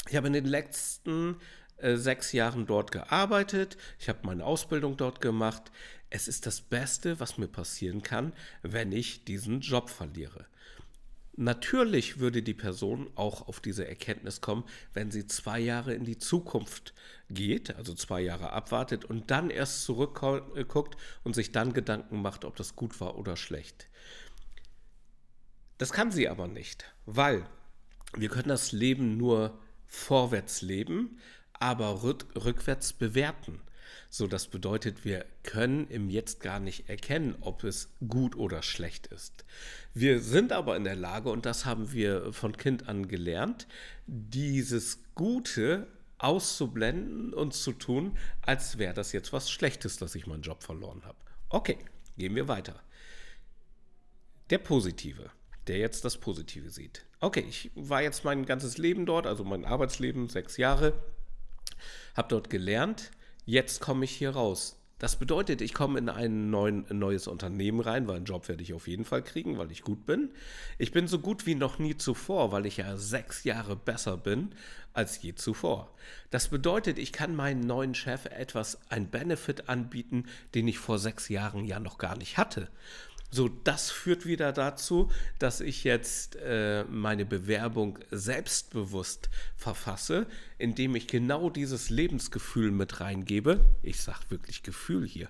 ich habe in den letzten äh, sechs Jahren dort gearbeitet, ich habe meine Ausbildung dort gemacht. Es ist das Beste, was mir passieren kann, wenn ich diesen Job verliere. Natürlich würde die Person auch auf diese Erkenntnis kommen, wenn sie zwei Jahre in die Zukunft geht, also zwei Jahre abwartet und dann erst zurückguckt und sich dann Gedanken macht, ob das gut war oder schlecht. Das kann sie aber nicht, weil wir können das Leben nur vorwärts leben, aber rückwärts bewerten. So, das bedeutet, wir können im Jetzt gar nicht erkennen, ob es gut oder schlecht ist. Wir sind aber in der Lage, und das haben wir von Kind an gelernt, dieses Gute auszublenden und zu tun, als wäre das jetzt was Schlechtes, dass ich meinen Job verloren habe. Okay, gehen wir weiter. Der Positive, der jetzt das Positive sieht. Okay, ich war jetzt mein ganzes Leben dort, also mein Arbeitsleben, sechs Jahre, habe dort gelernt jetzt komme ich hier raus. Das bedeutet, ich komme in ein, neuen, ein neues Unternehmen rein, weil einen Job werde ich auf jeden Fall kriegen, weil ich gut bin. Ich bin so gut wie noch nie zuvor, weil ich ja sechs Jahre besser bin als je zuvor. Das bedeutet, ich kann meinem neuen Chef etwas, ein Benefit anbieten, den ich vor sechs Jahren ja noch gar nicht hatte. So, das führt wieder dazu, dass ich jetzt äh, meine Bewerbung selbstbewusst verfasse, indem ich genau dieses Lebensgefühl mit reingebe. Ich sage wirklich Gefühl hier.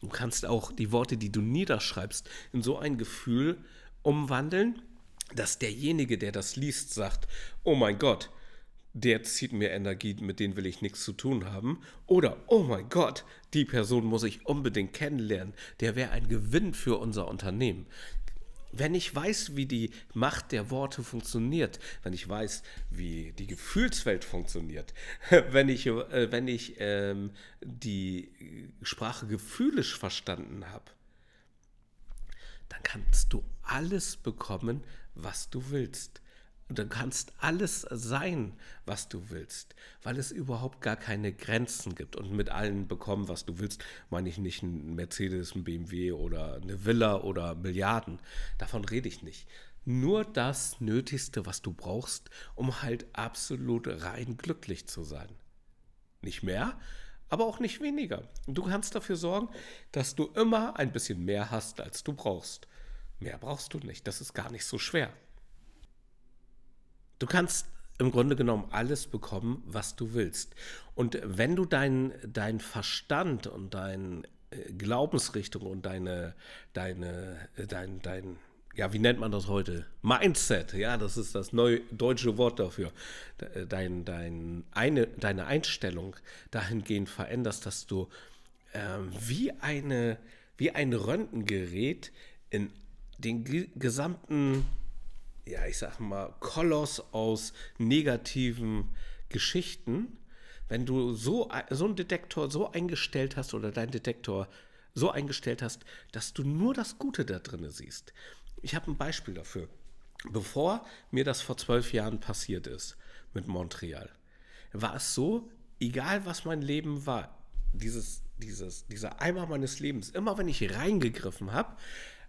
Du kannst auch die Worte, die du niederschreibst, in so ein Gefühl umwandeln, dass derjenige, der das liest, sagt, oh mein Gott, der zieht mir Energie, mit denen will ich nichts zu tun haben. Oder, oh mein Gott, die Person muss ich unbedingt kennenlernen. Der wäre ein Gewinn für unser Unternehmen. Wenn ich weiß, wie die Macht der Worte funktioniert, wenn ich weiß, wie die Gefühlswelt funktioniert, (laughs) wenn ich, äh, wenn ich ähm, die Sprache gefühlisch verstanden habe, dann kannst du alles bekommen, was du willst. Du kannst alles sein, was du willst, weil es überhaupt gar keine Grenzen gibt. Und mit allen bekommen, was du willst, meine ich nicht ein Mercedes, ein BMW oder eine Villa oder Milliarden. Davon rede ich nicht. Nur das Nötigste, was du brauchst, um halt absolut rein glücklich zu sein. Nicht mehr, aber auch nicht weniger. Du kannst dafür sorgen, dass du immer ein bisschen mehr hast, als du brauchst. Mehr brauchst du nicht. Das ist gar nicht so schwer. Du kannst im Grunde genommen alles bekommen, was du willst. Und wenn du deinen dein Verstand und deine äh, Glaubensrichtung und deine, deine, äh, dein, dein, ja, wie nennt man das heute? Mindset, ja, das ist das neue deutsche Wort dafür. Äh, dein, dein, eine, deine Einstellung dahingehend veränderst, dass du äh, wie, eine, wie ein Röntgengerät in den gesamten ja, ich sag mal, Koloss aus negativen Geschichten, wenn du so, so einen Detektor so eingestellt hast oder deinen Detektor so eingestellt hast, dass du nur das Gute da drin siehst. Ich habe ein Beispiel dafür. Bevor mir das vor zwölf Jahren passiert ist mit Montreal, war es so, egal was mein Leben war, dieses, dieses, dieser Eimer meines Lebens, immer wenn ich reingegriffen habe,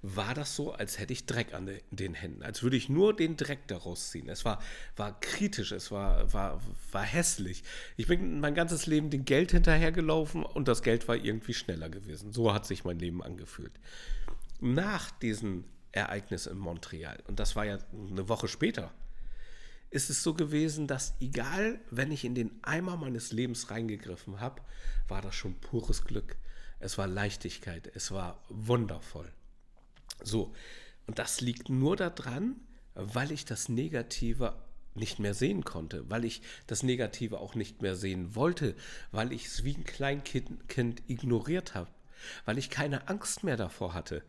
war das so, als hätte ich Dreck an den Händen, als würde ich nur den Dreck daraus ziehen. Es war, war kritisch, es war, war, war hässlich. Ich bin mein ganzes Leben dem Geld hinterhergelaufen und das Geld war irgendwie schneller gewesen. So hat sich mein Leben angefühlt. Nach diesem Ereignis in Montreal, und das war ja eine Woche später, ist es so gewesen, dass egal, wenn ich in den Eimer meines Lebens reingegriffen habe, war das schon pures Glück. Es war Leichtigkeit, es war wundervoll. So, und das liegt nur daran, weil ich das Negative nicht mehr sehen konnte, weil ich das Negative auch nicht mehr sehen wollte, weil ich es wie ein Kleinkind kind ignoriert habe, weil ich keine Angst mehr davor hatte.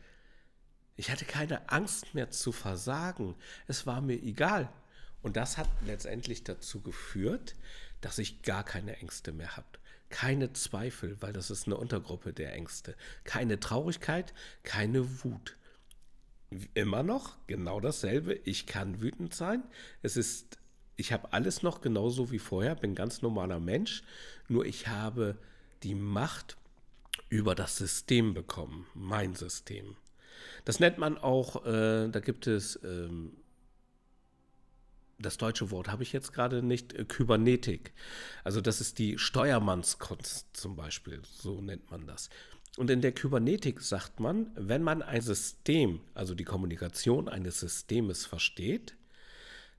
Ich hatte keine Angst mehr zu versagen. Es war mir egal. Und das hat letztendlich dazu geführt, dass ich gar keine Ängste mehr habe. Keine Zweifel, weil das ist eine Untergruppe der Ängste. Keine Traurigkeit, keine Wut immer noch genau dasselbe. Ich kann wütend sein. Es ist, ich habe alles noch genauso wie vorher, bin ganz normaler Mensch. Nur ich habe die Macht über das System bekommen, mein System. Das nennt man auch, äh, da gibt es ähm, das deutsche Wort habe ich jetzt gerade nicht, äh, Kybernetik. Also das ist die Steuermannskunst zum Beispiel, so nennt man das. Und in der Kybernetik sagt man, wenn man ein System, also die Kommunikation eines Systems versteht,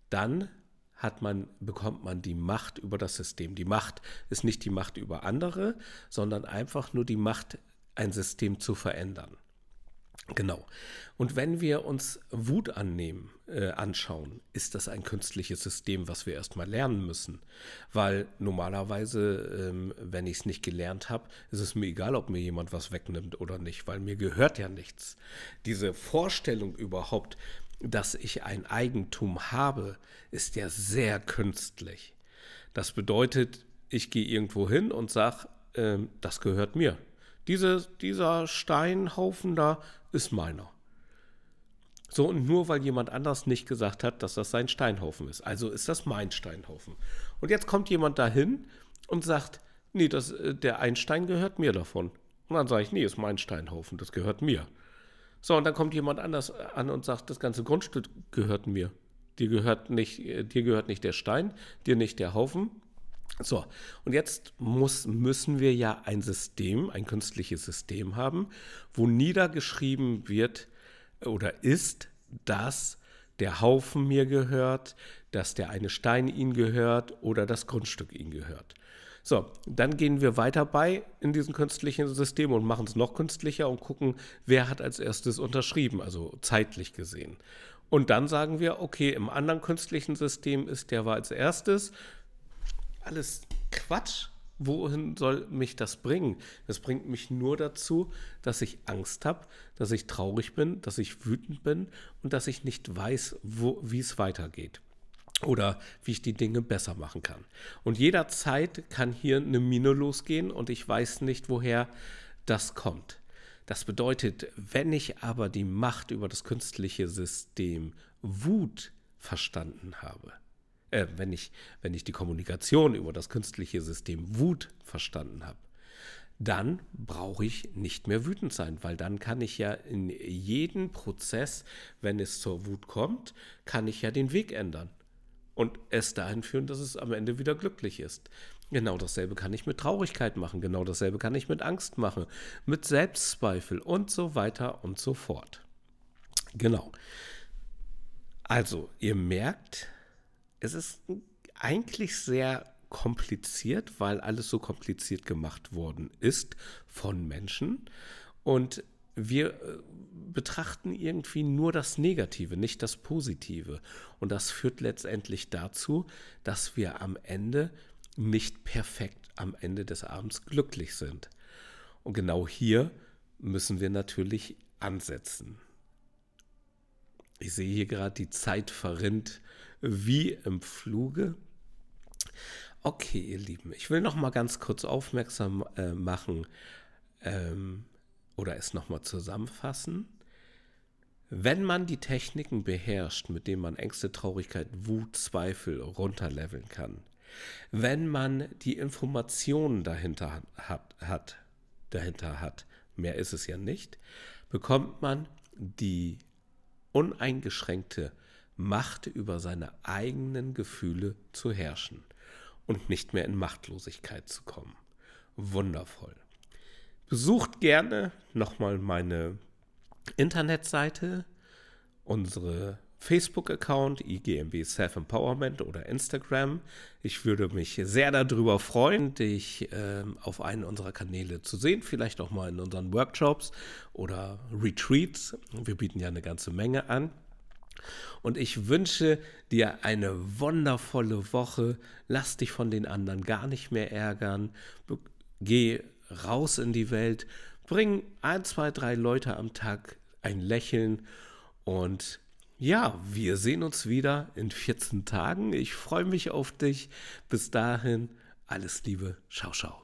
dann hat man, bekommt man die Macht über das System. Die Macht ist nicht die Macht über andere, sondern einfach nur die Macht, ein System zu verändern. Genau. Und wenn wir uns Wut annehmen, äh, anschauen, ist das ein künstliches System, was wir erstmal lernen müssen. Weil normalerweise, ähm, wenn ich es nicht gelernt habe, ist es mir egal, ob mir jemand was wegnimmt oder nicht, weil mir gehört ja nichts. Diese Vorstellung überhaupt, dass ich ein Eigentum habe, ist ja sehr künstlich. Das bedeutet, ich gehe irgendwo hin und sage, äh, das gehört mir. Diese, dieser Steinhaufen da ist meiner. So, und nur weil jemand anders nicht gesagt hat, dass das sein Steinhaufen ist. Also ist das mein Steinhaufen. Und jetzt kommt jemand dahin und sagt, nee, das, äh, der Einstein gehört mir davon. Und dann sage ich, nee, ist mein Steinhaufen, das gehört mir. So, und dann kommt jemand anders an und sagt, das ganze Grundstück gehört mir. Dir gehört nicht, äh, dir gehört nicht der Stein, dir nicht der Haufen. So, und jetzt muss, müssen wir ja ein System, ein künstliches System haben, wo niedergeschrieben wird, oder ist, dass der Haufen mir gehört, dass der eine Stein ihm gehört oder das Grundstück ihm gehört. So, dann gehen wir weiter bei in diesem künstlichen System und machen es noch künstlicher und gucken, wer hat als erstes unterschrieben, also zeitlich gesehen. Und dann sagen wir, okay, im anderen künstlichen System ist der war als erstes. Alles Quatsch wohin soll mich das bringen? Das bringt mich nur dazu, dass ich Angst habe, dass ich traurig bin, dass ich wütend bin und dass ich nicht weiß, wie es weitergeht oder wie ich die Dinge besser machen kann. Und jederzeit kann hier eine Mine losgehen und ich weiß nicht, woher das kommt. Das bedeutet, wenn ich aber die Macht über das künstliche System Wut verstanden habe, äh, wenn, ich, wenn ich die Kommunikation über das künstliche System Wut verstanden habe, dann brauche ich nicht mehr wütend sein, weil dann kann ich ja in jedem Prozess, wenn es zur Wut kommt, kann ich ja den Weg ändern und es dahin führen, dass es am Ende wieder glücklich ist. Genau dasselbe kann ich mit Traurigkeit machen, genau dasselbe kann ich mit Angst machen, mit Selbstzweifel und so weiter und so fort. Genau. Also, ihr merkt, es ist eigentlich sehr kompliziert, weil alles so kompliziert gemacht worden ist von Menschen. Und wir äh, betrachten irgendwie nur das Negative, nicht das Positive. Und das führt letztendlich dazu, dass wir am Ende nicht perfekt am Ende des Abends glücklich sind. Und genau hier müssen wir natürlich ansetzen. Ich sehe hier gerade, die Zeit verrinnt wie im Fluge. Okay, ihr Lieben, ich will noch mal ganz kurz aufmerksam äh, machen ähm, oder es noch mal zusammenfassen. Wenn man die Techniken beherrscht, mit denen man Ängste, Traurigkeit, Wut, Zweifel runterleveln kann, wenn man die Informationen dahinter hat, hat, dahinter hat, mehr ist es ja nicht, bekommt man die uneingeschränkte Macht über seine eigenen Gefühle zu herrschen und nicht mehr in Machtlosigkeit zu kommen. Wundervoll. Besucht gerne nochmal meine Internetseite, unsere Facebook-Account, IGMW Self-Empowerment oder Instagram. Ich würde mich sehr darüber freuen, dich äh, auf einen unserer Kanäle zu sehen, vielleicht auch mal in unseren Workshops oder Retreats. Wir bieten ja eine ganze Menge an. Und ich wünsche dir eine wundervolle Woche. Lass dich von den anderen gar nicht mehr ärgern. Geh raus in die Welt. Bring ein, zwei, drei Leute am Tag ein Lächeln. Und ja, wir sehen uns wieder in 14 Tagen. Ich freue mich auf dich. Bis dahin, alles Liebe. Ciao, ciao.